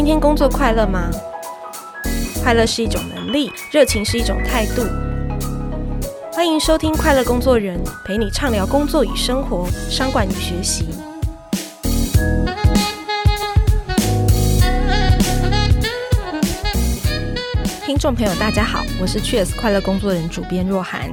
今天工作快乐吗？快乐是一种能力，热情是一种态度。欢迎收听《快乐工作人》，陪你畅聊工作与生活、商管与学习。听众朋友，大家好，我是 Cheers 快乐工作人主编若涵，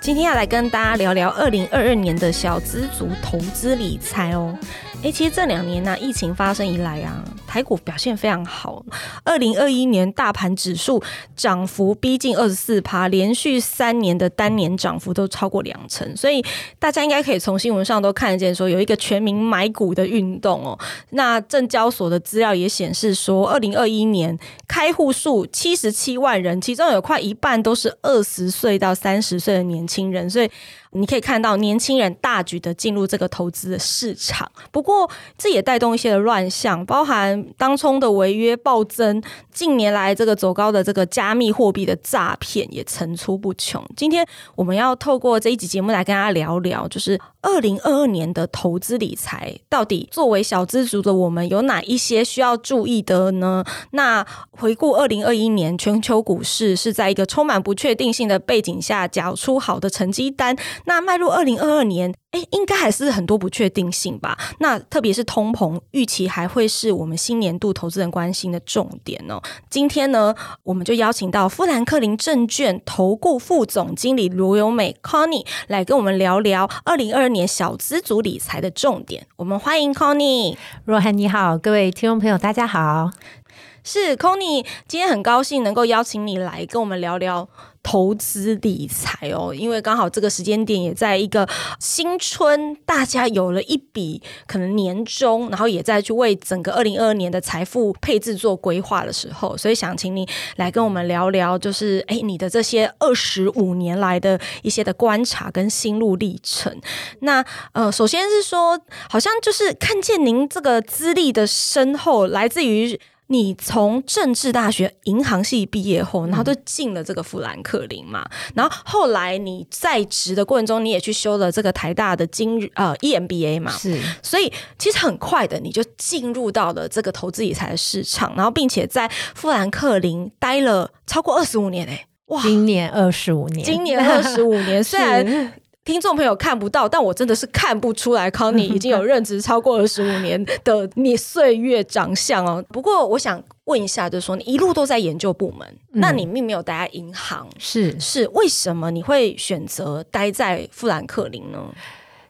今天要来跟大家聊聊二零二二年的小资族投资理财哦。诶，其实这两年呢、疫情发生以来啊，台股表现非常好。二零二一年大盘指数涨幅逼近二十四趴，连续三年的单年涨幅都超过两成，所以大家应该可以从新闻上都看得见，说有一个全民买股的运动哦。那证交所的资料也显示说，二零二一年开户数七十七万人，其中有快一半都是二十岁到三十岁的年轻人，所以。你可以看到年轻人大举的进入这个投资的市场，不过这也带动一些的乱象，包含当冲的违约暴增，近年来这个走高的这个加密货币的诈骗也层出不穷。今天我们要透过这一集节目来跟大家聊聊，就是二零二二年的投资理财，到底作为小资族的我们有哪一些需要注意的呢？那回顾二零二一年全球股市是在一个充满不确定性的背景下缴出好的成绩单。那迈入二零二二年，诶，应该还是很多不确定性吧？那特别是通膨预期还会是我们新年度投资人关心的重点哦。今天呢，我们就邀请到富兰克林证券投顾副总经理罗友美 Connie 来跟我们聊聊二零二二年小资族理财的重点。我们欢迎 Connie。若涵你好，各位听众朋友大家好。是 Connie，今天很高兴能够邀请你来跟我们聊聊投资理财哦，因为刚好这个时间点也在一个新春，大家有了一笔可能年终，然后也在去为整个二零二二年的财富配置做规划的时候，所以想请你来跟我们聊聊，就是诶，你的这些二十五年来的一些的观察跟心路历程。那呃，首先是说，好像就是看见您这个资历的深厚，来自于。你从政治大学银行系毕业后，然后就进了这个富兰克林嘛，嗯、然后后来你在职的过程中，你也去修了这个台大的金呃 EMBA 嘛，是，所以其实很快的你就进入到了这个投资理财的市场，然后并且在富兰克林待了超过二十五年诶、欸，哇，今年二十五年，今年二十五年，虽然。听众朋友看不到，但我真的是看不出来，Connie 已经有任职超过二十五年的你岁月长相哦。不过我想问一下，就是说你一路都在研究部门，嗯、那你并没有待在银行，是是为什么你会选择待在富兰克林呢？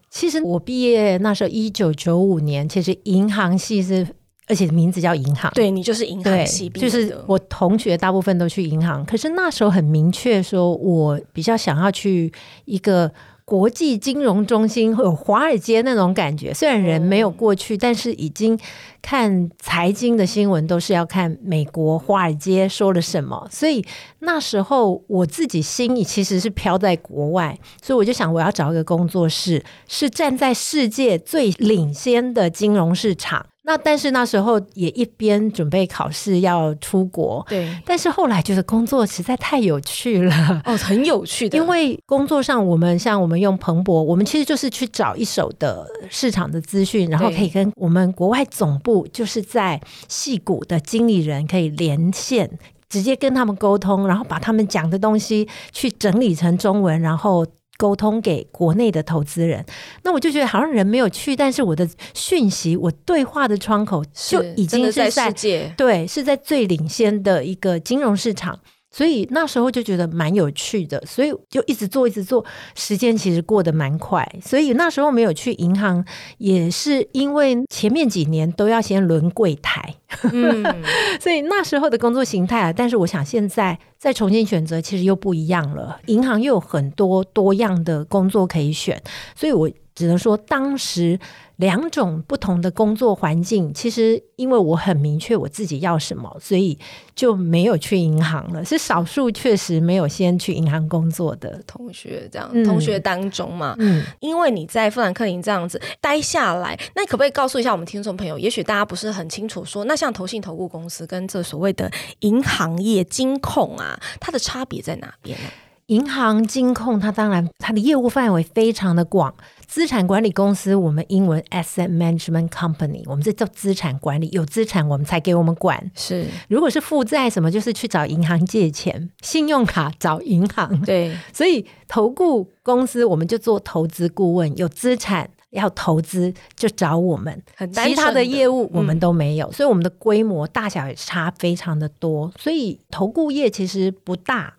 其实我毕业那时候一九九五年，其实银行系是，而且名字叫银行，对，你就是银行系就是我同学大部分都去银行，可是那时候很明确说，我比较想要去一个。国际金融中心会有华尔街那种感觉，虽然人没有过去，但是已经看财经的新闻都是要看美国华尔街说了什么，所以那时候我自己心里其实是飘在国外，所以我就想我要找一个工作室，是站在世界最领先的金融市场。那但是那时候也一边准备考试要出国，对。但是后来觉得工作实在太有趣了，哦，很有趣的。因为工作上我们像我们用彭博，我们其实就是去找一手的市场的资讯，然后可以跟我们国外总部就是在戏谷的经理人可以连线，直接跟他们沟通，然后把他们讲的东西去整理成中文，然后。沟通给国内的投资人，那我就觉得好像人没有去，但是我的讯息，我对话的窗口就已经是在，在世界，对，是在最领先的一个金融市场。所以那时候就觉得蛮有趣的，所以就一直做，一直做，时间其实过得蛮快。所以那时候没有去银行，也是因为前面几年都要先轮柜台，嗯、所以那时候的工作形态啊。但是我想现在再重新选择，其实又不一样了。银行又有很多多样的工作可以选，所以我。只能说，当时两种不同的工作环境，其实因为我很明确我自己要什么，所以就没有去银行了。是少数确实没有先去银行工作的同学，这样、嗯、同学当中嘛，嗯，因为你在富兰克林这样子待下来，那你可不可以告诉一下我们听众朋友？也许大家不是很清楚说，说那像投信投顾公司跟这所谓的银行业金控啊，它的差别在哪边呢？银行、金控，它当然它的业务范围非常的广。资产管理公司，我们英文 asset management company，我们这叫资产管理，有资产我们才给我们管。是，如果是负债什么，就是去找银行借钱，信用卡找银行。对，所以投顾公司我们就做投资顾问，有资产要投资就找我们，其他的业务我们都没有，嗯、所以我们的规模大小也差非常的多。所以投顾业其实不大，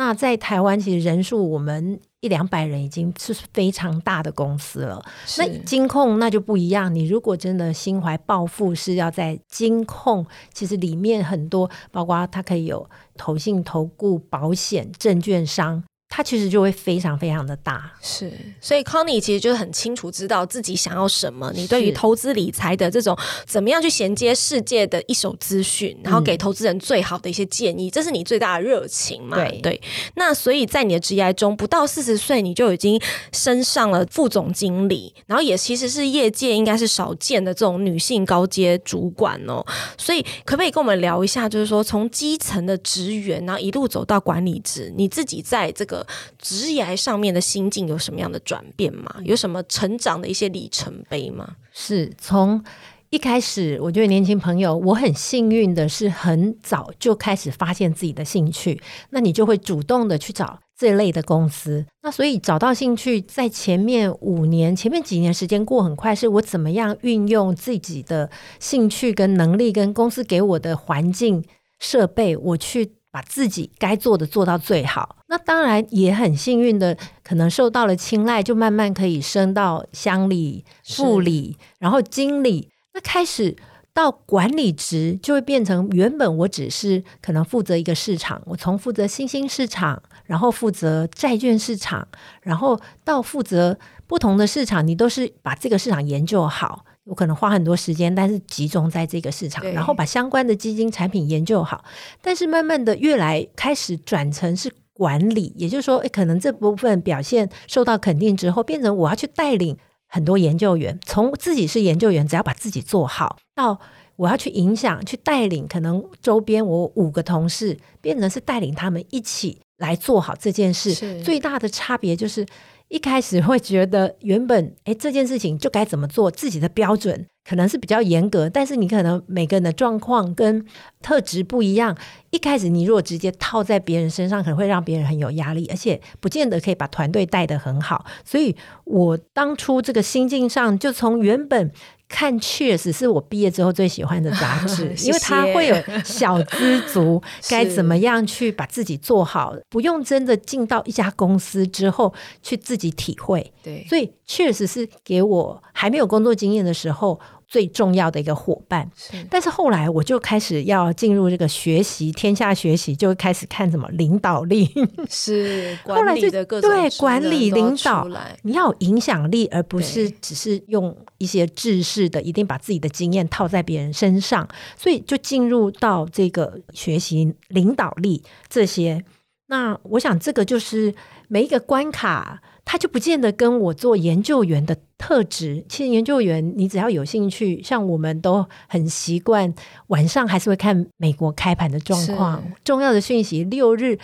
那在台湾其实人数我们。一两百人已经是非常大的公司了。那金控那就不一样。你如果真的心怀抱负，是要在金控，其实里面很多，包括它可以有投信、投顾、保险、证券商。它其实就会非常非常的大，是，所以 Connie 其实就很清楚知道自己想要什么。你对于投资理财的这种怎么样去衔接世界的一手资讯，然后给投资人最好的一些建议，嗯、这是你最大的热情嘛？对对。那所以在你的职业中，不到四十岁你就已经升上了副总经理，然后也其实是业界应该是少见的这种女性高阶主管哦。所以可不可以跟我们聊一下，就是说从基层的职员，然后一路走到管理职，你自己在这个。职业上面的心境有什么样的转变吗？有什么成长的一些里程碑吗？是从一开始，我觉得年轻朋友，我很幸运的是很早就开始发现自己的兴趣，那你就会主动的去找这类的公司。那所以找到兴趣，在前面五年、前面几年时间过很快，是我怎么样运用自己的兴趣跟能力，跟公司给我的环境设备，我去。把自己该做的做到最好，那当然也很幸运的，可能受到了青睐，就慢慢可以升到乡里、副理，然后经理。那开始到管理职，就会变成原本我只是可能负责一个市场，我从负责新兴市场，然后负责债券市场，然后到负责不同的市场，你都是把这个市场研究好。我可能花很多时间，但是集中在这个市场，然后把相关的基金产品研究好。但是慢慢的，越来开始转成是管理，也就是说，诶，可能这部分表现受到肯定之后，变成我要去带领很多研究员，从自己是研究员，只要把自己做好，到我要去影响、去带领，可能周边我五个同事，变成是带领他们一起来做好这件事。最大的差别就是。一开始会觉得原本诶这件事情就该怎么做，自己的标准可能是比较严格，但是你可能每个人的状况跟特质不一样。一开始你如果直接套在别人身上，可能会让别人很有压力，而且不见得可以把团队带得很好。所以我当初这个心境上，就从原本。看 Cheers 是我毕业之后最喜欢的杂 志，因为它会有小资族 该怎么样去把自己做好，不用真的进到一家公司之后去自己体会。对，所以 Cheers 是给我还没有工作经验的时候。最重要的一个伙伴，但是后来我就开始要进入这个学习天下学习，就开始看什么领导力，是 管理的各种对管理领导，你要有影响力，而不是只是用一些制式的，一定把自己的经验套在别人身上，所以就进入到这个学习领导力这些。那我想这个就是每一个关卡。他就不见得跟我做研究员的特质。其实研究员，你只要有兴趣，像我们都很习惯晚上还是会看美国开盘的状况，重要的讯息。六日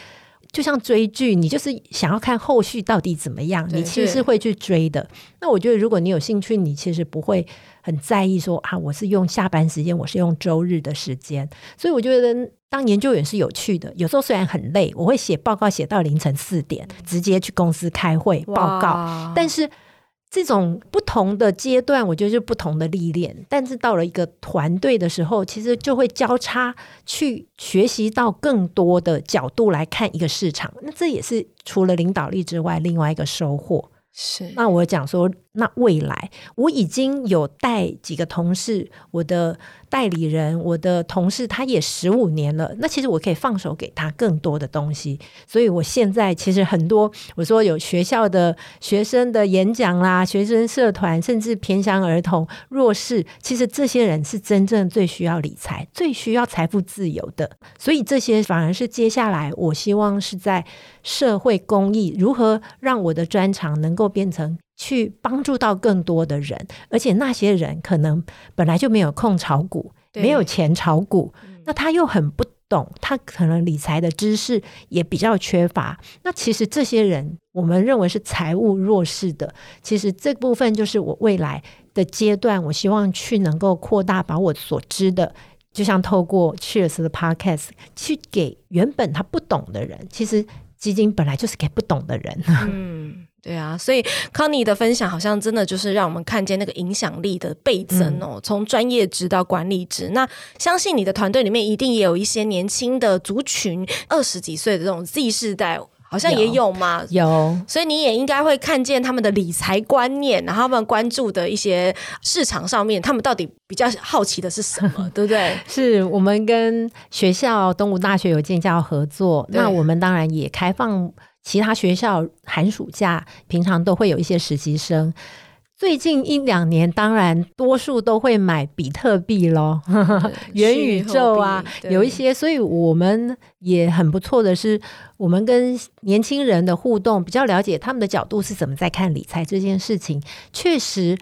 就像追剧，你就是想要看后续到底怎么样，你其实是会去追的。那我觉得，如果你有兴趣，你其实不会很在意说啊，我是用下班时间，我是用周日的时间。所以我觉得。当研究员是有趣的，有时候虽然很累，我会写报告写到凌晨四点，直接去公司开会报告。但是这种不同的阶段，我觉得是不同的历练。但是到了一个团队的时候，其实就会交叉去学习到更多的角度来看一个市场。那这也是除了领导力之外，另外一个收获。是，那我讲说，那未来我已经有带几个同事，我的代理人，我的同事，他也十五年了。那其实我可以放手给他更多的东西。所以我现在其实很多，我说有学校的学生的演讲啦，学生社团，甚至偏乡儿童、弱势，其实这些人是真正最需要理财、最需要财富自由的。所以这些反而是接下来我希望是在社会公益，如何让我的专长能够。变成去帮助到更多的人，而且那些人可能本来就没有空炒股，没有钱炒股，那他又很不懂，他可能理财的知识也比较缺乏。那其实这些人，我们认为是财务弱势的。其实这部分就是我未来的阶段，我希望去能够扩大，把我所知的，就像透过 Cheers 的 Podcast 去给原本他不懂的人。其实基金本来就是给不懂的人。嗯。对啊，所以康妮的分享好像真的就是让我们看见那个影响力的倍增哦，从专业职到管理值。那相信你的团队里面一定也有一些年轻的族群，二十几岁的这种 Z 世代，好像也有嘛？有，有，所以你也应该会看见他们的理财观念，然后他们关注的一些市场上面，他们到底比较好奇的是什么，对不对？是我们跟学校东吴大学有建教合作，那我们当然也开放。其他学校寒暑假平常都会有一些实习生，最近一两年当然多数都会买比特币咯，元宇宙啊，有一些，所以我们也很不错的是，我们跟年轻人的互动比较了解他们的角度是怎么在看理财这件事情，确实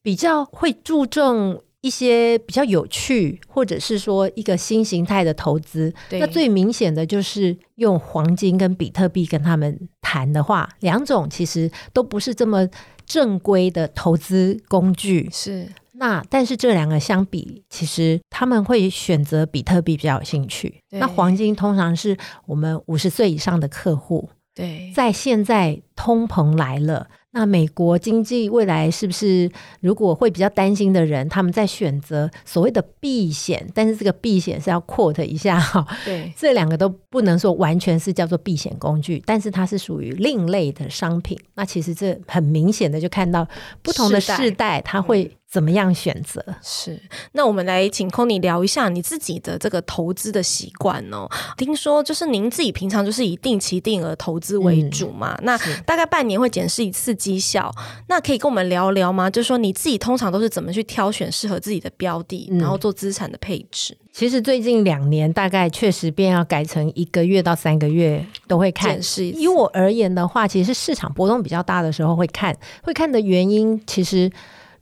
比较会注重。一些比较有趣，或者是说一个新形态的投资，那最明显的就是用黄金跟比特币跟他们谈的话，两种其实都不是这么正规的投资工具。是，那但是这两个相比，其实他们会选择比特币比较有兴趣。那黄金通常是我们五十岁以上的客户。对，在现在通膨来了。那美国经济未来是不是如果会比较担心的人，他们在选择所谓的避险，但是这个避险是要 quote 一下哈。对，这两个都不能说完全是叫做避险工具，但是它是属于另类的商品。那其实这很明显的就看到不同的世代，它会。怎么样选择？是，那我们来请 Connie 聊一下你自己的这个投资的习惯哦。听说就是您自己平常就是以定期定额投资为主嘛？嗯、那大概半年会检视一次绩效。那可以跟我们聊聊吗？就是说你自己通常都是怎么去挑选适合自己的标的，嗯、然后做资产的配置？其实最近两年大概确实变要改成一个月到三个月都会看。以我而言的话，其实是市场波动比较大的时候会看。会看的原因其实。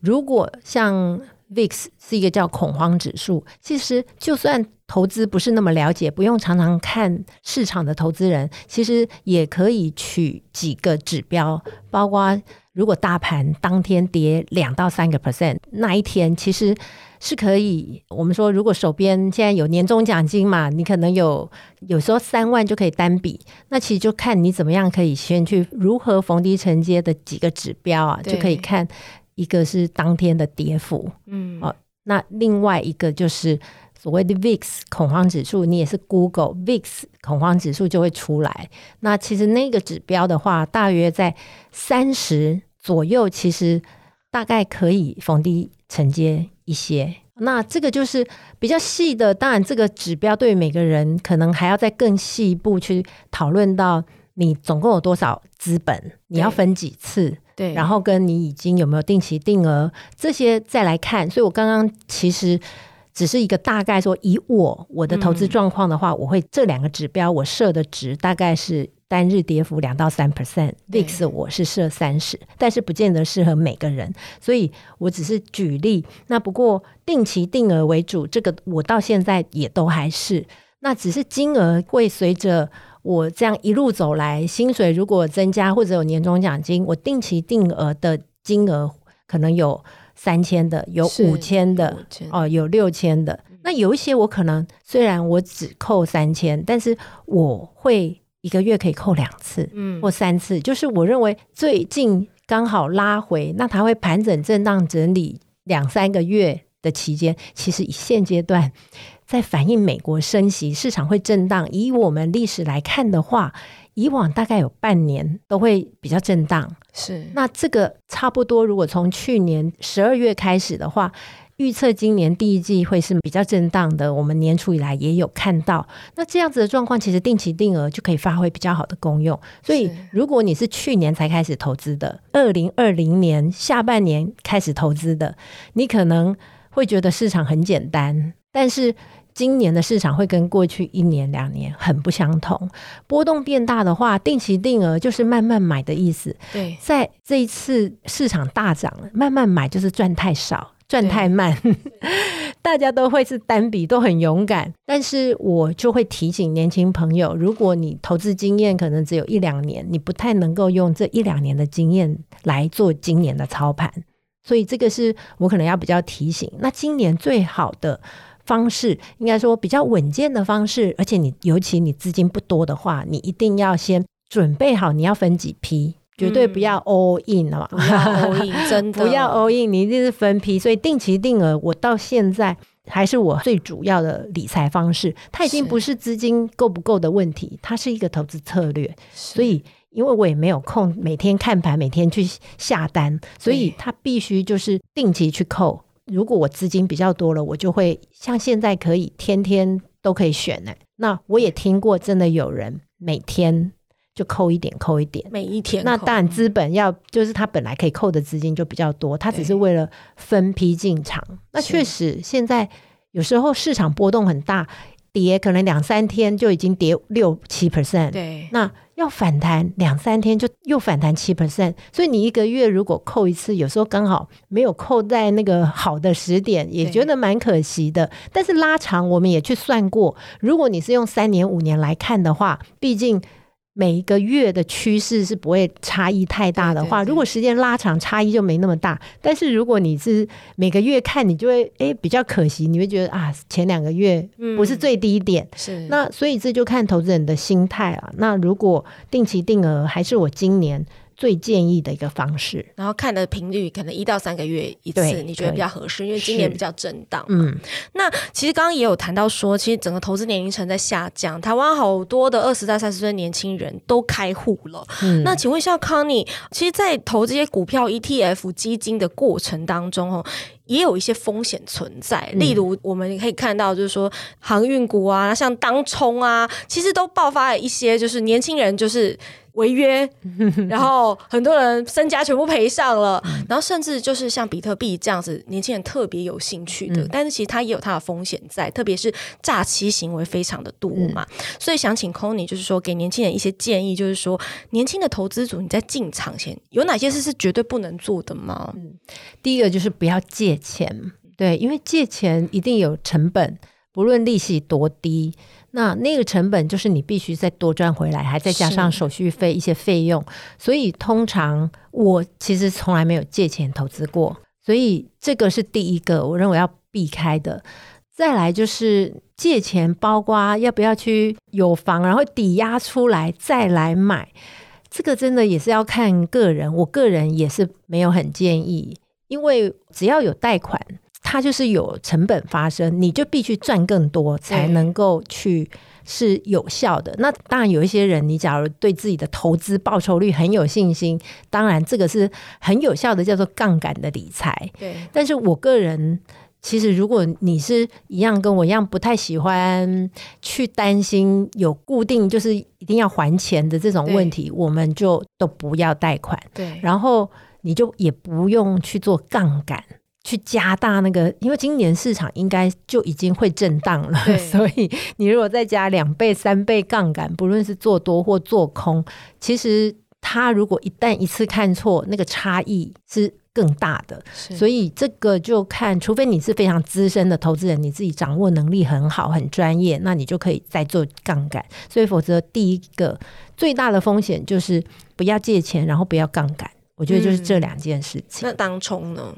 如果像 VIX 是一个叫恐慌指数，其实就算投资不是那么了解，不用常常看市场的投资人，其实也可以取几个指标，包括如果大盘当天跌两到三个 percent，那一天其实是可以。我们说，如果手边现在有年终奖金嘛，你可能有有时候三万就可以单笔，那其实就看你怎么样可以先去如何逢低承接的几个指标啊，就可以看。一个是当天的跌幅，嗯，哦，那另外一个就是所谓的 VIX 恐慌指数，你也是 Google VIX 恐慌指数就会出来。那其实那个指标的话，大约在三十左右，其实大概可以逢低承接一些。那这个就是比较细的，当然这个指标对每个人可能还要再更细一步去讨论到你总共有多少资本，你要分几次。对，然后跟你已经有没有定期定额这些再来看，所以我刚刚其实只是一个大概说，以我我的投资状况的话，嗯、我会这两个指标我设的值大概是单日跌幅两到三 percent，VIX 我是设三十，但是不见得适合每个人，所以我只是举例。那不过定期定额为主，这个我到现在也都还是，那只是金额会随着。我这样一路走来，薪水如果增加或者有年终奖金，我定期定额的金额可能有三千的，有五千的，哦，有六千的。那有一些我可能虽然我只扣三千，但是我会一个月可以扣两次，嗯，或三次。就是我认为最近刚好拉回，那它会盘整震荡整理两三个月的期间，其实以现阶段。在反映美国升息，市场会震荡。以我们历史来看的话，以往大概有半年都会比较震荡。是，那这个差不多，如果从去年十二月开始的话，预测今年第一季会是比较震荡的。我们年初以来也有看到，那这样子的状况，其实定期定额就可以发挥比较好的功用。所以，如果你是去年才开始投资的，二零二零年下半年开始投资的，你可能会觉得市场很简单，但是。今年的市场会跟过去一年两年很不相同，波动变大的话，定期定额就是慢慢买的意思。对，在这一次市场大涨，慢慢买就是赚太少，赚太慢，大家都会是单笔都很勇敢，但是我就会提醒年轻朋友，如果你投资经验可能只有一两年，你不太能够用这一两年的经验来做今年的操盘，所以这个是我可能要比较提醒。那今年最好的方式，应该说比较稳健的方式，而且你尤其你资金不多的话，你一定要先准备好，你要分几批。绝对不要 all in 了嘛，不要 all in，真的不要 all in，你一定是分批。所以定期定额，我到现在还是我最主要的理财方式。它已经不是资金够不够的问题，它是一个投资策略。所以，因为我也没有空每天看盘，每天去下单，所以它必须就是定期去扣。如果我资金比较多了，我就会像现在可以天天都可以选呢。那我也听过，真的有人每天。就扣一点，扣一点，每一天。那当然，资本要就是他本来可以扣的资金就比较多，他只是为了分批进场。那确实，现在有时候市场波动很大，跌可能两三天就已经跌六七 percent。对，那要反弹两三天就又反弹七 percent。所以你一个月如果扣一次，有时候刚好没有扣在那个好的时点，也觉得蛮可惜的。但是拉长，我们也去算过，如果你是用三年五年来看的话，毕竟。每一个月的趋势是不会差异太大的话，对对对，如果时间拉长，差异就没那么大。但是如果你是每个月看，你就会诶比较可惜，你会觉得啊前两个月不是最低点，嗯、是那所以这就看投资人的心态啊。那如果定期定额还是我今年。最建议的一个方式，然后看的频率可能一到三个月一次，你觉得比较合适？因为今年比较震荡。嗯，那其实刚刚也有谈到说，其实整个投资年龄层在下降，台湾好多的二十到三十岁年轻人都开户了。嗯，那请问一下康妮，其实，在投这些股票、ETF、基金的过程当中，哦，也有一些风险存在。例如，我们可以看到，就是说航运股啊，像当冲啊，其实都爆发了一些，就是年轻人就是。违约，然后很多人身家全部赔上了，然后甚至就是像比特币这样子，年轻人特别有兴趣的，但是其实它也有它的风险在，特别是诈欺行为非常的多嘛。所以想请 Connie 就是说，给年轻人一些建议，就是说，年轻的投资族你在进场前有哪些事是绝对不能做的吗？嗯，第一个就是不要借钱，对，因为借钱一定有成本，不论利息多低。那那个成本就是你必须再多赚回来，还再加上手续费一些费用，所以通常我其实从来没有借钱投资过，所以这个是第一个我认为要避开的。再来就是借钱，包括要不要去有房，然后抵押出来再来买，这个真的也是要看个人。我个人也是没有很建议，因为只要有贷款。它就是有成本发生，你就必须赚更多才能够去是有效的。那当然有一些人，你假如对自己的投资报酬率很有信心，当然这个是很有效的，叫做杠杆的理财。对，但是我个人其实，如果你是一样跟我一样不太喜欢去担心有固定就是一定要还钱的这种问题，我们就都不要贷款。对，然后你就也不用去做杠杆。去加大那个，因为今年市场应该就已经会震荡了，所以你如果再加两倍、三倍杠杆，不论是做多或做空，其实它如果一旦一次看错，那个差异是更大的。所以这个就看，除非你是非常资深的投资人，你自己掌握能力很好、很专业，那你就可以再做杠杆。所以否则，第一个最大的风险就是不要借钱，然后不要杠杆。我觉得就是这两件事情。嗯、那当冲呢？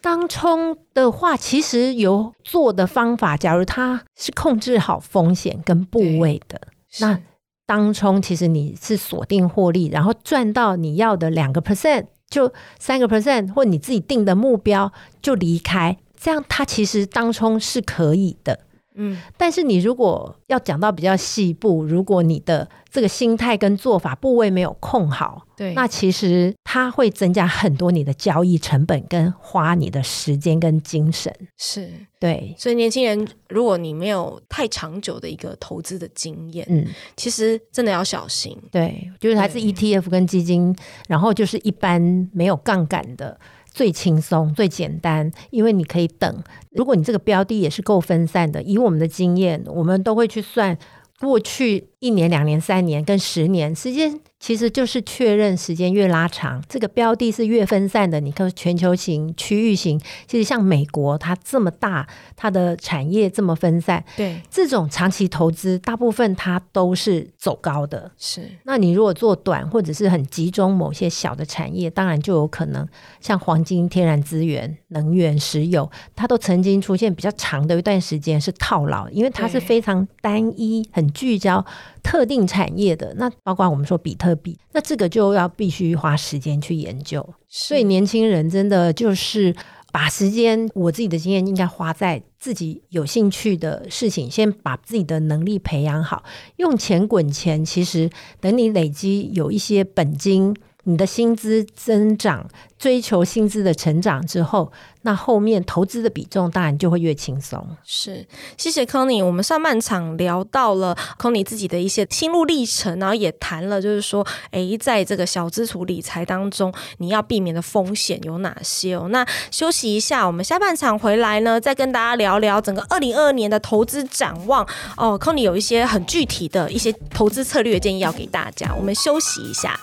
当冲的话，其实有做的方法。假如它是控制好风险跟部位的，那当冲其实你是锁定获利，然后赚到你要的两个 percent，就三个 percent，或你自己定的目标就离开，这样它其实当冲是可以的。嗯，但是你如果要讲到比较细部，如果你的这个心态跟做法部位没有控好，对，那其实它会增加很多你的交易成本跟花你的时间跟精神。是，对，所以年轻人，如果你没有太长久的一个投资的经验，嗯，其实真的要小心。对，就是还是 ETF 跟基金，然后就是一般没有杠杆的。最轻松、最简单，因为你可以等。如果你这个标的也是够分散的，以我们的经验，我们都会去算过去一年、两年、三年跟十年时间其实就是确认时间越拉长，这个标的是越分散的。你看全球型、区域型，其实像美国，它这么大，它的产业这么分散，对这种长期投资，大部分它都是走高的。是，那你如果做短或者是很集中某些小的产业，当然就有可能像黄金、天然资源、能源、石油，它都曾经出现比较长的一段时间是套牢，因为它是非常单一、很聚焦特定产业的。那包括我们说比特币。那这个就要必须花时间去研究，所以年轻人真的就是把时间，我自己的经验应该花在自己有兴趣的事情，先把自己的能力培养好，用钱滚钱。其实等你累积有一些本金。你的薪资增长，追求薪资的成长之后，那后面投资的比重当然就会越轻松。是，谢谢 Connie。我们上半场聊到了 Connie 自己的一些心路历程，然后也谈了，就是说，诶，在这个小资族理财当中，你要避免的风险有哪些哦？那休息一下，我们下半场回来呢，再跟大家聊聊整个二零二二年的投资展望哦。Connie 有一些很具体的一些投资策略建议要给大家。我们休息一下。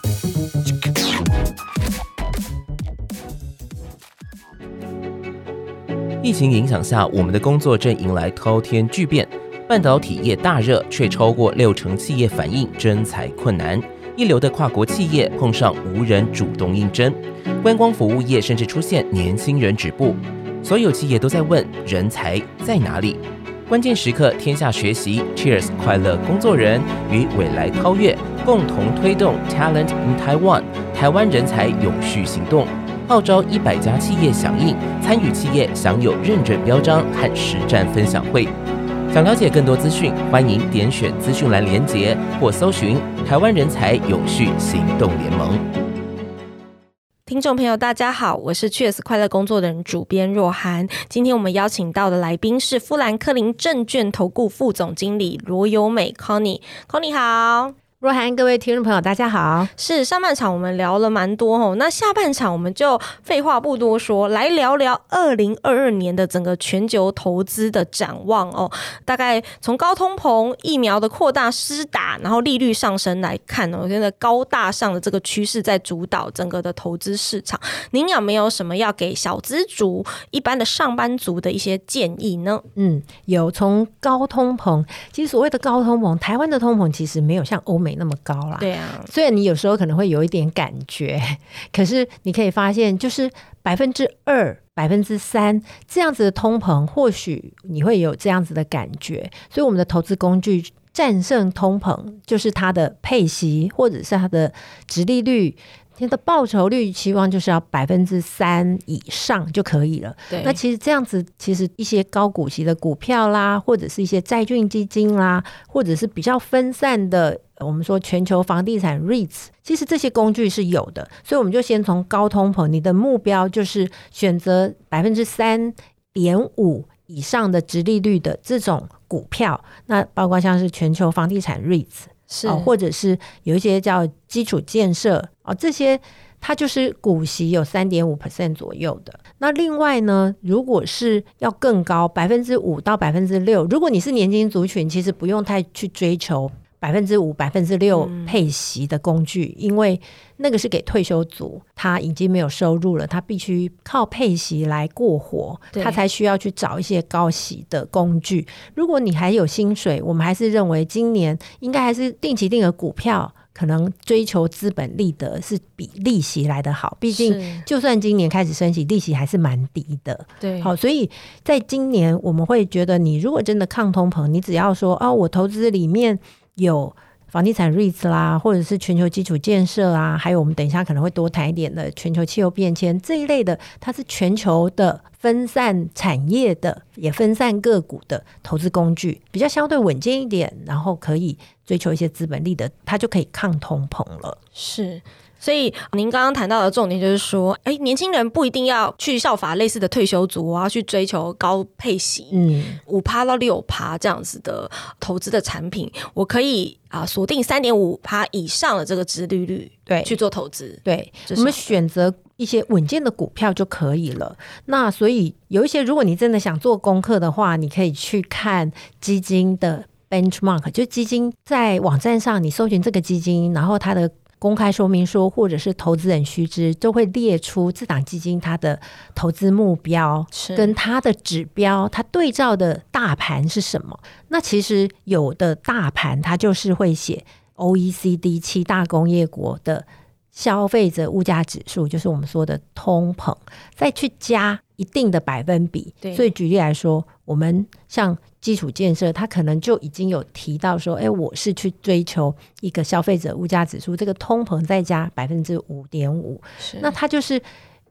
疫情影响下，我们的工作正迎来滔天巨变。半导体业大热，却超过六成企业反映征才困难。一流的跨国企业碰上无人主动应征，观光服务业甚至出现年轻人止步。所有企业都在问人才在哪里？关键时刻，天下学习，Cheers 快乐工作人与未来超越共同推动 Talent in Taiwan 台湾人才永续行动。号召一百家企业响应，参与企业享有认证标章和实战分享会。想了解更多资讯，欢迎点选资讯栏连结或搜寻台湾人才永续行动联盟。听众朋友，大家好，我是 Cheers 快乐工作的人主编若涵。今天我们邀请到的来宾是富兰克林证券投顾副总经理罗友美 Connie，Connie 好。若涵，各位听众朋友，大家好。是上半场我们聊了蛮多哦，那下半场我们就废话不多说，来聊聊二零二二年的整个全球投资的展望哦。大概从高通膨、疫苗的扩大施打，然后利率上升来看哦，现在高大上的这个趋势在主导整个的投资市场。您有没有什么要给小资族、一般的上班族的一些建议呢？嗯，有。从高通膨，其实所谓的高通膨，台湾的通膨其实没有像欧美。没那么高啦，对啊，虽然你有时候可能会有一点感觉，可是你可以发现，就是百分之二、百分之三这样子的通膨，或许你会有这样子的感觉。所以我们的投资工具战胜通膨，就是它的配息或者是它的殖利率。它的报酬率期望就是要百分之三以上就可以了。对，那其实这样子，其实一些高股息的股票啦，或者是一些债券基金啦，或者是比较分散的，我们说全球房地产 REITs，其实这些工具是有的。所以我们就先从高通膨，你的目标就是选择百分之三点五以上的殖利率的这种股票，那包括像是全球房地产 REITs。是，或者是有一些叫基础建设哦，这些它就是股息有三点五 percent 左右的。那另外呢，如果是要更高，百分之五到百分之六，如果你是年轻族群，其实不用太去追求。百分之五、百分之六配息的工具，嗯，因为那个是给退休族，他已经没有收入了，他必须靠配息来过活，他才需要去找一些高息的工具。如果你还有薪水，我们还是认为今年应该还是定期定额股票，可能追求资本利得是比利息来得好。毕竟，就算今年开始升息，利息还是蛮低的。对，好，所以在今年我们会觉得，你如果真的抗通膨，你只要说哦，我投资里面。有房地产 REITs 啦，或者是全球基础建设啊，还有我们等一下可能会多谈一点的全球气候变迁这一类的，它是全球的分散产业的，也分散个股的投资工具，比较相对稳健一点，然后可以追求一些资本利的，它就可以抗通膨了。是。所以您刚刚谈到的重点就是说，哎，年轻人不一定要去效法类似的退休族，我要去追求高配息，嗯，五趴到六趴这样子的投资的产品，我可以啊锁定三点五趴以上的这个殖利率，对，去做投资，对，我们选择一些稳健的股票就可以了。那所以有一些，如果你真的想做功课的话，你可以去看基金的 benchmark，就基金在网站上你搜寻这个基金，然后它的。公开说明书或者是投资人须知，都会列出这档基金它的投资目标跟它的指标，它对照的大盘是什么？那其实有的大盘它就是会写 OECD 七大工业国的消费者物价指数，就是我们说的通膨，再去加一定的百分比。所以举例来说，我们像基础建设，它可能就已经有提到说，哎，我是去追求一个消费者物价指数，这个通膨再加百分之五点五，那它就是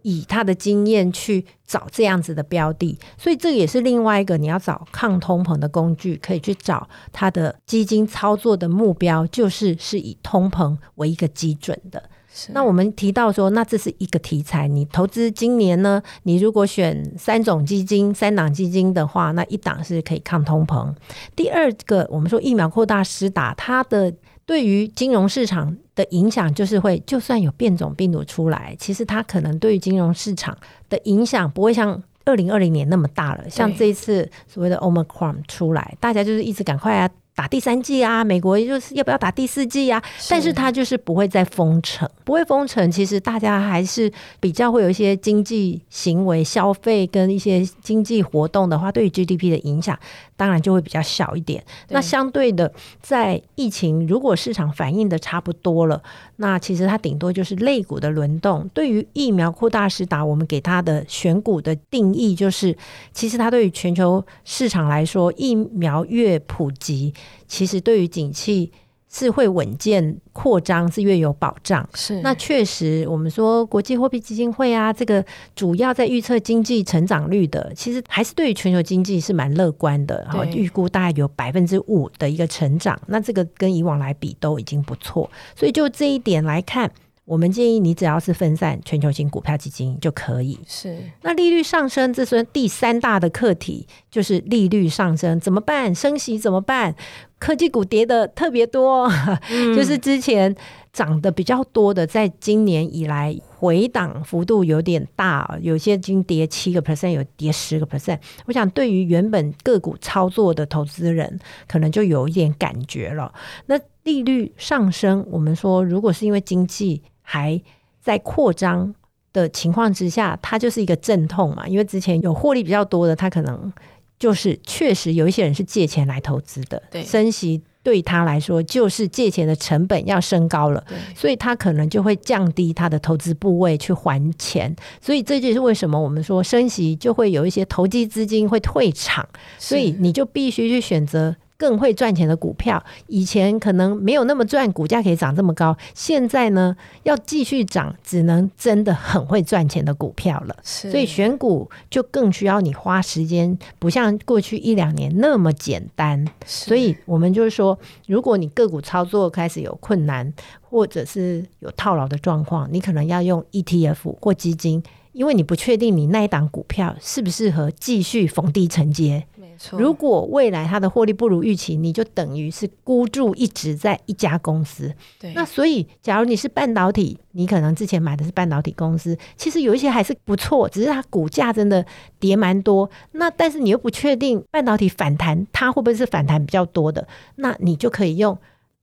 以他的经验去找这样子的标的，所以这也是另外一个你要找抗通膨的工具，可以去找它的基金操作的目标，就是是以通膨为一个基准的。那我们提到说，那这是一个题材。你投资今年呢？你如果选三种基金、三档基金的话，那一档是可以抗通膨。第二个，我们说疫苗扩大施打，它的对于金融市场的影响，就是会就算有变种病毒出来，其实它可能对于金融市场的影响不会像二零二零年那么大了。像这一次所谓的 Omicron 出来，大家就是一直赶快啊。打第三剂啊，美国就是要不要打第四剂啊？但是它就是不会再封城，不会封城。其实大家还是比较会有一些经济行为、消费跟一些经济活动的话，对于 GDP 的影响当然就会比较小一点。那相对的，在疫情如果市场反应的差不多了，那其实它顶多就是类股的轮动。对于疫苗扩大施打，我们给它的选股的定义就是，其实它对于全球市场来说，疫苗越普及。其实对于景气是会稳健扩张，是越有保障。是那确实，我们说国际货币基金会啊，这个主要在预测经济成长率的，其实还是对于全球经济是蛮乐观的。哈预估大概有百分之五的一个成长，那这个跟以往来比都已经不错。所以就这一点来看。我们建议你只要是分散全球型股票基金就可以。是，那利率上升，这是第三大的课题，就是利率上升怎么办？升息怎么办？科技股跌的特别多，嗯、就是之前涨的比较多的，在今年以来回档幅度有点大，有些已经跌七个 percent，有跌十个 percent。我想对于原本个股操作的投资人，可能就有一点感觉了。那利率上升，我们说如果是因为经济还在扩张的情况之下，它就是一个阵痛嘛。因为之前有获利比较多的，他可能就是确实有一些人是借钱来投资的，对，升息对他来说就是借钱的成本要升高了，对，所以他可能就会降低他的投资部位去还钱。所以这就是为什么我们说升息就会有一些投机资金会退场，所以你就必须去选择。更会赚钱的股票，以前可能没有那么赚，股价可以涨这么高。现在呢，要继续涨，只能真的很会赚钱的股票了。所以选股就更需要你花时间，不像过去一两年那么简单。所以我们就是说，如果你个股操作开始有困难，或者是有套牢的状况，你可能要用 ETF 或基金，因为你不确定你那一档股票适不适合继续逢低承接。如果未来它的获利不如预期，你就等于是孤注一掷在一家公司。对，那所以假如你是半导体，你可能之前买的是半导体公司，其实有一些还是不错，只是它股价真的跌蛮多。那但是你又不确定半导体反弹，它会不会是反弹比较多的？那你就可以用。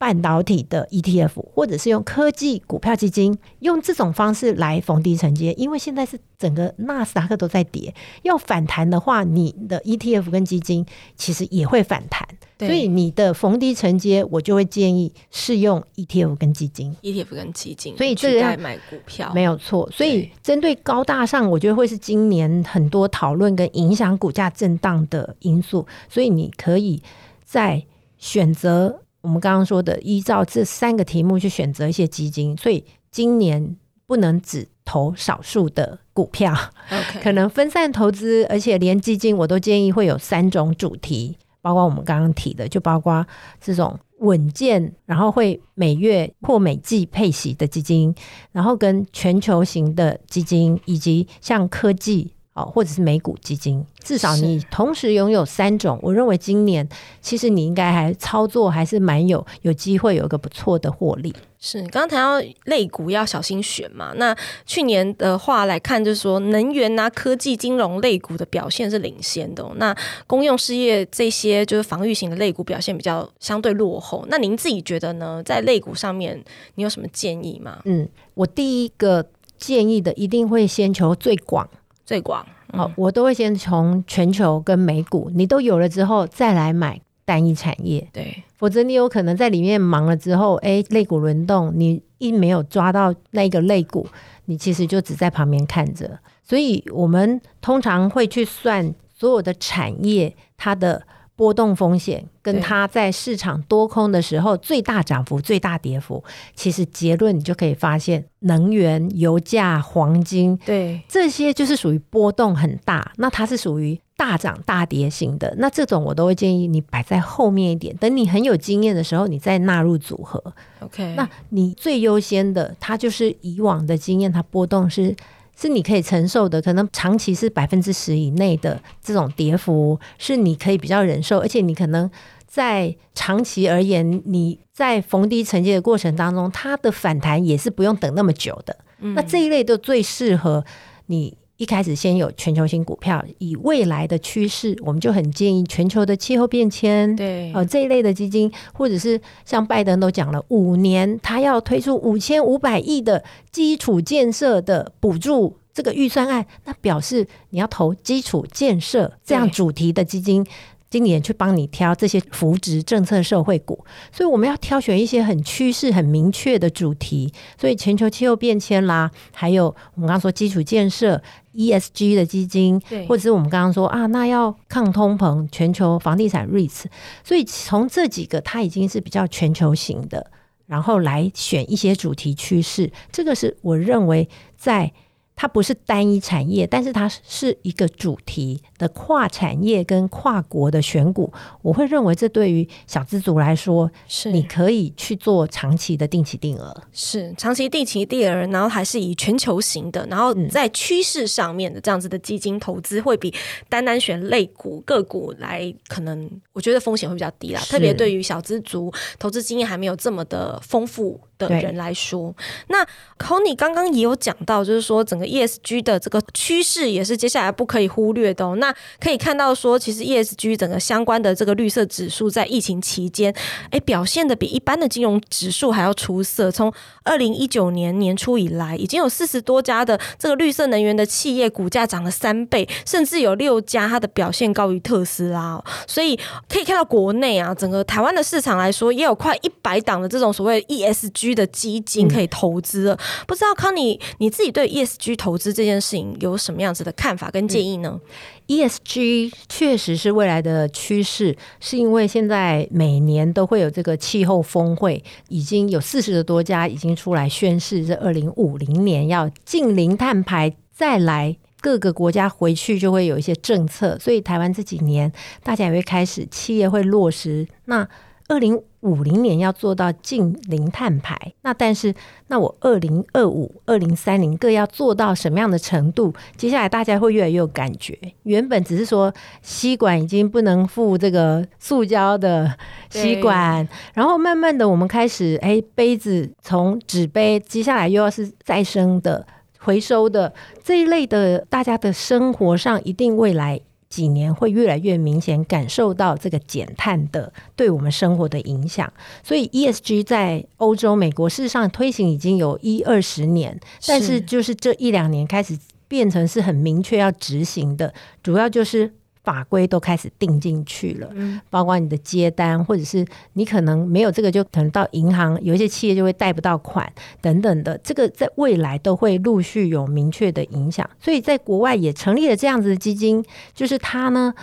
半导体的 ETF，或者是用科技股票基金，用这种方式来逢低承接。因为现在是整个纳斯达克都在跌，要反弹的话，你的 ETF 跟基金其实也会反弹。所以你的逢低承接，我就会建议是用 ETF 跟基金，ETF 跟基金。所以这个买股票没有错。所以针对高大上，我觉得会是今年很多讨论跟影响股价震荡的因素。所以你可以在选择。我们刚刚说的，依照这三个题目去选择一些基金，所以今年不能只投少数的股票. 可能分散投资，而且连基金我都建议会有三种主题，包括我们刚刚提的，就包括这种稳健，然后会每月或每季配息的基金，然后跟全球型的基金，以及像科技。哦，或者是美股基金，至少你同时拥有三种。我认为今年其实你应该还操作还是蛮有有机会有一个不错的获利。是，刚刚谈到类股要小心选嘛。那去年的话来看，就是说能源啊、科技、金融类股的表现是领先的哦。那公用事业这些就是防御型的类股表现比较相对落后。那您自己觉得呢？在类股上面，你有什么建议吗？嗯，我第一个建议的一定会先求最广。最广，嗯、哦，我都会先从全球跟美股，你都有了之后再来买单一产业，对，否则你有可能在里面忙了之后，哎，肋骨轮动，你一没有抓到那个肋骨，你其实就只在旁边看着。所以我们通常会去算所有的产业它的。波动风险跟它在市场多空的时候最大涨幅、最大跌幅，其实结论你就可以发现，能源、油价、黄金，对这些就是属于波动很大，那它是属于大涨大跌型的。那这种我都会建议你摆在后面一点，等你很有经验的时候，你再纳入组合。OK，那你最优先的，它就是以往的经验，它波动是。是你可以承受的，可能长期是百分之十以内的这种跌幅，是你可以比较忍受，而且你可能在长期而言，你在逢低承接的过程当中，它的反弹也是不用等那么久的。嗯、那这一类都最适合你。一开始先有全球性股票，以未来的趋势，我们就很建议全球的气候变迁，对，呃，这一类的基金，或者是像拜登都讲了，五年他要推出五千五百亿的基础建设的补助这个预算案，那表示你要投基础建设这样主题的基金。今年去帮你挑这些扶植政策社会股，所以我们要挑选一些很趋势很明确的主题。所以全球气候变迁啦，还有我们刚刚说基础建设 ESG 的基金，或者是我们刚刚说啊，那要抗通膨，全球房地产 REITs。所以从这几个，它已经是比较全球型的，然后来选一些主题趋势。这个是我认为在。它不是单一产业，但是它是一个主题的跨产业跟跨国的选股。我会认为这对于小资族来说，是你可以去做长期的定期定额，是长期定期定额，然后还是以全球型的，然后在趋势上面的这样子的基金投资，会比单单选类股个股来，可能我觉得风险会比较低啦。特别对于小资族投资经验还没有这么的丰富的人来说，那 Connie 刚刚也有讲到，就是说整个 ESG 的这个趋势也是接下来不可以忽略的哦。那可以看到说，其实 ESG 整个相关的这个绿色指数在疫情期间，哎，表现的比一般的金融指数还要出色。从二零一九年年初以来，已经有四十多家的这个绿色能源的企业股价涨了三倍，甚至有六家它的表现高于特斯拉哦。所以可以看到国内啊，整个台湾的市场来说，也有快一百档的这种所谓 ESG 的基金可以投资了。嗯、不知道 Connie 你自己对 ESG 投资这件事情有什么样子的看法跟建议呢？嗯、ESG 确实是未来的趋势，是因为现在每年都会有这个气候峰会，已经有四十多家已经出来宣誓，这二零五零年要净零碳排，再来各个国家回去就会有一些政策，所以台湾这几年大家也会开始企业会落实那。二零五零年要做到近零碳排，那但是那我二零二五、二零三零各要做到什么样的程度？接下来大家会越来越有感觉。原本只是说吸管已经不能附这个塑胶的吸管，然后慢慢的我们开始，哎，杯子从纸杯，接下来又要是再生的、回收的这一类的，大家的生活上一定未来。几年会越来越明显感受到这个减碳的对我们生活的影响，所以 ESG 在欧洲、美国事实上推行已经有一二十年，但是就是这一两年开始变成是很明确要执行的，主要就是。法规都开始定进去了，包括你的接单，或者是你可能没有这个，就可能到银行，有一些企业就会贷不到款等等的，这个在未来都会陆续有明确的影响。所以在国外也成立了这样子的基金，就是它呢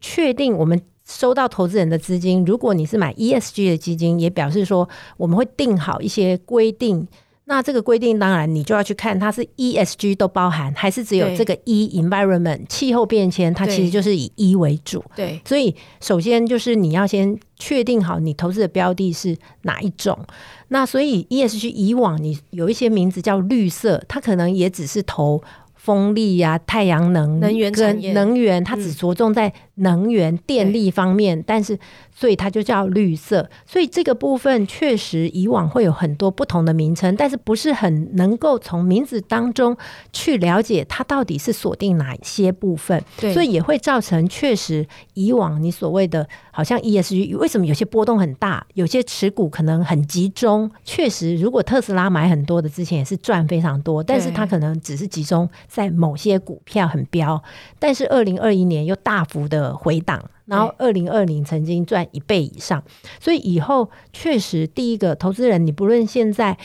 确定我们收到投资人的资金，如果你是买 ESG 的基金，也表示说我们会定好一些规定。那这个规定当然你就要去看，它是 ESG 都包含，还是只有这个 E environment 气候变迁，它其实就是以 E 为主。对，所以首先就是你要先确定好你投资的标的是哪一种。那所以 ESG 以往你有一些名字叫绿色，它可能也只是投风力呀、啊、太阳能、能源产业、能源，它只着重在能源、嗯、电力方面，但是所以它就叫绿色。所以这个部分确实以往会有很多不同的名称，但是不是很能够从名字当中去了解它到底是锁定哪些部分。对，所以也会造成确实以往你所谓的好像 ESG 为什么有些波动很大，有些持股可能很集中。确实，如果特斯拉买很多的之前也是赚非常多，但是它可能只是集中。在某些股票很飙，但是二零二一年又大幅的回档，然后二零二零曾经赚一倍以上，所以以后确实第一个投资人，你不论现在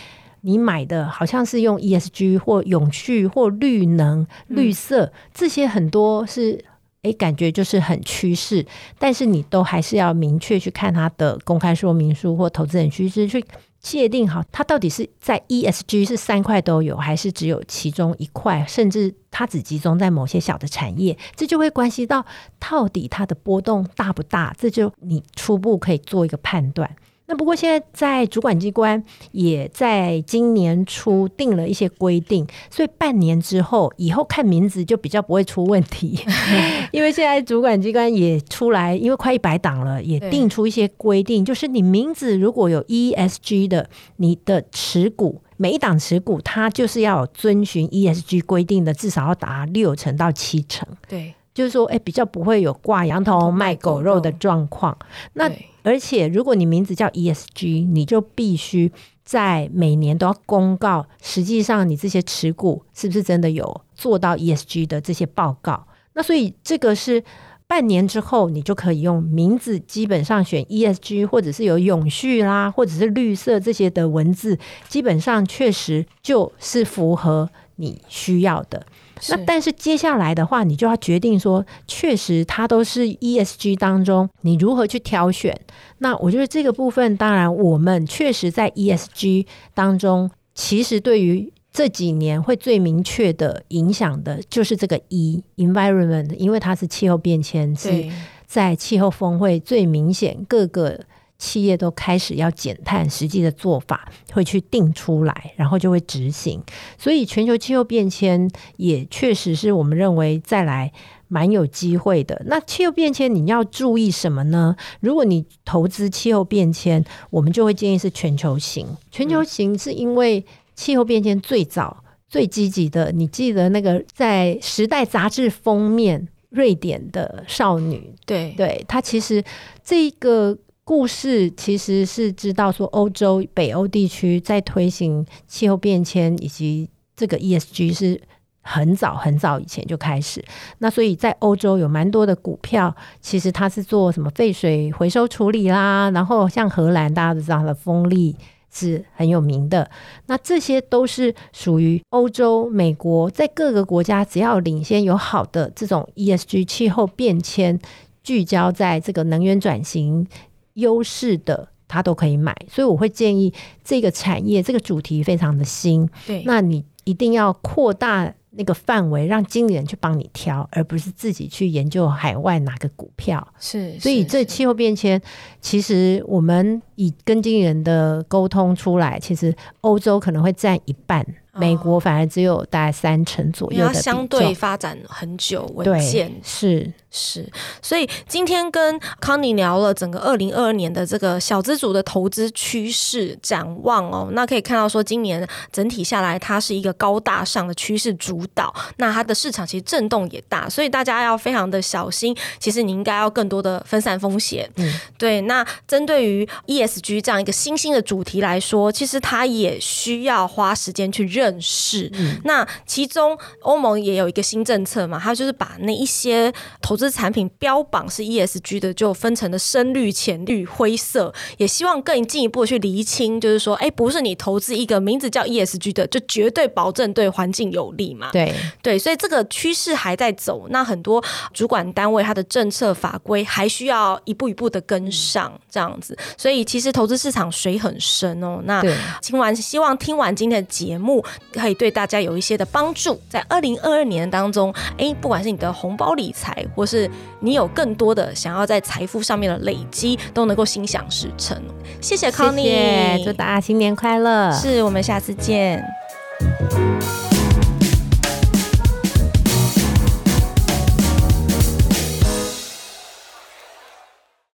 你买的好像是用 ESG 或永续或绿能、绿色这些很多是哎、欸、感觉就是很趋势，但是你都还是要明确去看它的公开说明书或投资人趋势去。界定好，它到底是在 ESG 是三块都有，还是只有其中一块，甚至它只集中在某些小的产业，这就会关系到到底它的波动大不大，这就你初步可以做一个判断。那不过现在在主管机关也在今年初定了一些规定，所以半年之后以后看名字就比较不会出问题，因为现在主管机关也出来，因为快一百档了，也定出一些规定，就是你名字如果有 ESG 的，你的持股每一档持股它就是要遵循 ESG 规定的，至少要达六成到七成。对。就是说，哎，比较不会有挂羊头卖狗肉的状况。那而且，如果你名字叫 ESG，你就必须在每年都要公告，实际上你这些持股是不是真的有做到 ESG 的这些报告。那所以这个是半年之后，你就可以用名字，基本上选 ESG，或者是有永续啦，或者是绿色这些的文字，基本上确实就是符合你需要的。那但是接下来的话，你就要决定说，确实它都是 ESG 当中，你如何去挑选？那我觉得这个部分，当然我们确实在 ESG 当中，其实对于这几年会最明确的影响的，就是这个 E environment，因为它是气候变迁，是在气候峰会最明显各个。企业都开始要减碳，实际的做法会去定出来，然后就会执行。所以全球气候变迁也确实是我们认为再来蛮有机会的。那气候变迁你要注意什么呢？如果你投资气候变迁，我们就会建议是全球型。全球型是因为气候变迁最早最积极的，你记得那个在《时代》杂志封面，瑞典的少女，对对，她其实这个。故事其实是知道说，欧洲北欧地区在推行气候变迁以及这个 ESG 是很早很早以前就开始。那所以在欧洲有蛮多的股票，其实它是做什么废水回收处理啦。然后像荷兰，大家都知道它的风力是很有名的。那这些都是属于欧洲、美国，在各个国家只要领先有好的这种 ESG 气候变迁，聚焦在这个能源转型。优势的，他都可以买，所以我会建议这个产业这个主题非常的新，对，那你一定要扩大那个范围，让经理人去帮你挑，而不是自己去研究海外哪个股票。是，所以这气候变迁，其实我们以跟经理人的沟通出来，其实欧洲可能会占一半。美国反而只有大概三成左右的，它相对发展很久稳健，是是。所以今天跟康妮聊了整个二零二二年的这个小资族的投资趋势展望哦，那可以看到说今年整体下来，它是一个高大上的趋势主导，那它的市场其实震动也大，所以大家要非常的小心。其实你应该要更多的分散风险，嗯，对。那针对于 ESG 这样一个新兴的主题来说，其实它也需要花时间去认。识。嗯，那其中欧盟也有一个新政策嘛，它就是把那一些投资产品标榜是 ESG 的，就分成了深绿、浅绿、灰色，也希望更进一步去厘清，就是说，哎，不是你投资一个名字叫 ESG 的，就绝对保证对环境有利嘛？对对，所以这个趋势还在走，那很多主管单位它的政策法规还需要一步一步的跟上，这样子，所以其实投资市场水很深哦。那听完，希望听完今天的节目。可以对大家有一些的帮助，在二零二二年当中，哎，不管是你的红包理财，或是你有更多的想要在财富上面的累积，都能够心想事成。谢谢康妮，祝大家新年快乐！是我们下次见。